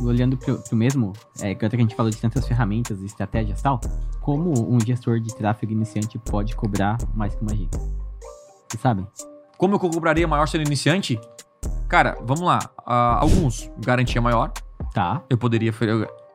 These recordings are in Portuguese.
olhando pro, pro mesmo, é, que a gente falou de tantas ferramentas e estratégias e tal, como um gestor de tráfego iniciante pode cobrar mais que uma agência? Vocês sabem? Como eu cobraria maior sendo iniciante? Cara, vamos lá. Ah, alguns, garantia maior. Tá. Eu poderia.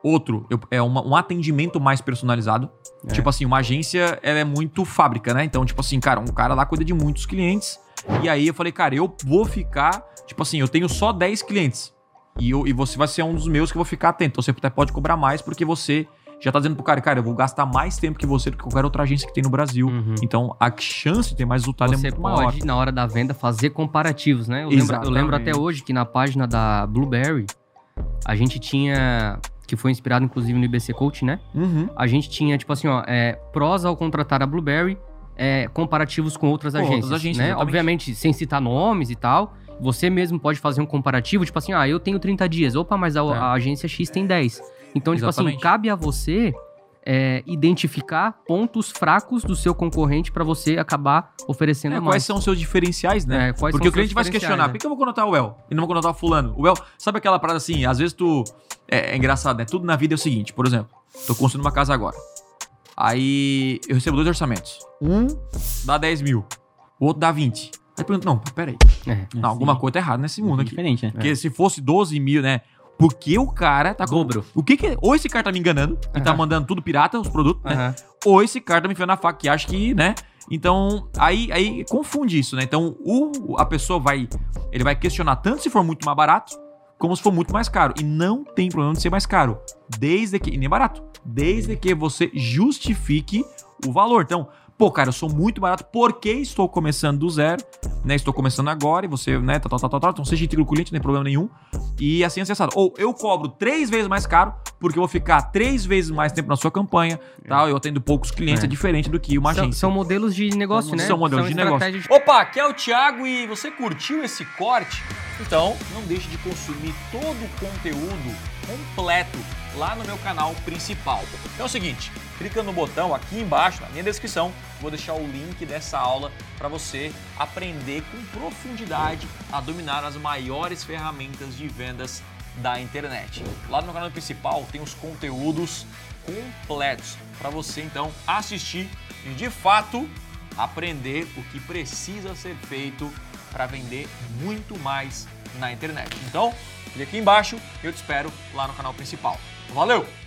Outro, eu- é uma- um atendimento mais personalizado. É. Tipo assim, uma agência, ela é muito fábrica, né? Então, tipo assim, cara, um cara lá cuida de muitos clientes. E aí eu falei, cara, eu vou ficar. Tipo assim, eu tenho só 10 clientes. E, eu, e você vai ser um dos meus que eu vou ficar atento. Então você até pode cobrar mais, porque você já tá dizendo pro cara, cara, eu vou gastar mais tempo que você do que qualquer outra agência que tem no Brasil. Uhum. Então a chance de ter mais resultado é Você muito pode, maior. na hora da venda, fazer comparativos, né? Eu lembro, eu lembro até hoje que na página da Blueberry, a gente tinha. Que foi inspirado, inclusive, no IBC Coach, né? Uhum. A gente tinha, tipo assim, ó, é, prós ao contratar a Blueberry, é, comparativos com outras Com agências. outras agências, né? exatamente. Obviamente, sem citar nomes e tal. Você mesmo pode fazer um comparativo, tipo assim, ah, eu tenho 30 dias. Opa, mas a, É. a agência X tem 10. Então, tipo assim, cabe a você é, identificar pontos fracos do seu concorrente pra você acabar oferecendo É, mais. quais são os seus diferenciais, né? É, Porque o cliente vai se questionar, diferenciais, por que eu vou contratar o El e não vou contratar o fulano? O El, sabe aquela parada assim, às vezes tu... É, é engraçado, né? Tudo na vida é o seguinte, por exemplo, tô construindo uma casa agora. Aí eu recebo dois orçamentos. Um dá 10 mil, o outro dá 20. Aí eu pergunto, não, peraí. É. Não, alguma coisa tá errada nesse mundo aqui. Diferente, né? Porque se fosse 12 mil, né? Por que o cara tá com... Dobro. O que que... Ou esse cara tá me enganando e tá mandando tudo pirata, os produtos, né? Ou esse cara tá me enfiando na faca que acha que, né? Então, aí, aí confunde isso, né? Então, o, a pessoa vai. Ele vai questionar tanto se for muito mais barato, como se for muito mais caro. E não tem problema de ser mais caro. Desde que. E nem barato. Desde que você justifique o valor. Então, pô, cara, eu sou muito barato porque estou começando do zero, né? Estou começando agora e você, né? Tal, tal, tal, tal, tal. Então, seja integro com o cliente, não tem problema nenhum. E assim é acessado. Ou eu cobro três vezes mais caro, porque eu vou ficar três vezes mais tempo na sua campanha, tal. Eu atendo poucos clientes, é, É. diferente do que uma São, agência. são modelos de negócio, São- né? são modelos de negócio. estratégias Opa, aqui é o Thiago e você curtiu esse corte? Então, não deixe de consumir todo o conteúdo completo lá no meu canal principal. Então é o seguinte, clica no botão aqui embaixo, na minha descrição, vou deixar o link dessa aula para você aprender com profundidade a dominar as maiores ferramentas de vendas da internet. Lá no canal principal tem os conteúdos completos para você então assistir e de fato aprender o que precisa ser feito para vender muito mais na internet. Então, clique aqui embaixo e eu te espero lá no canal principal. Valeu!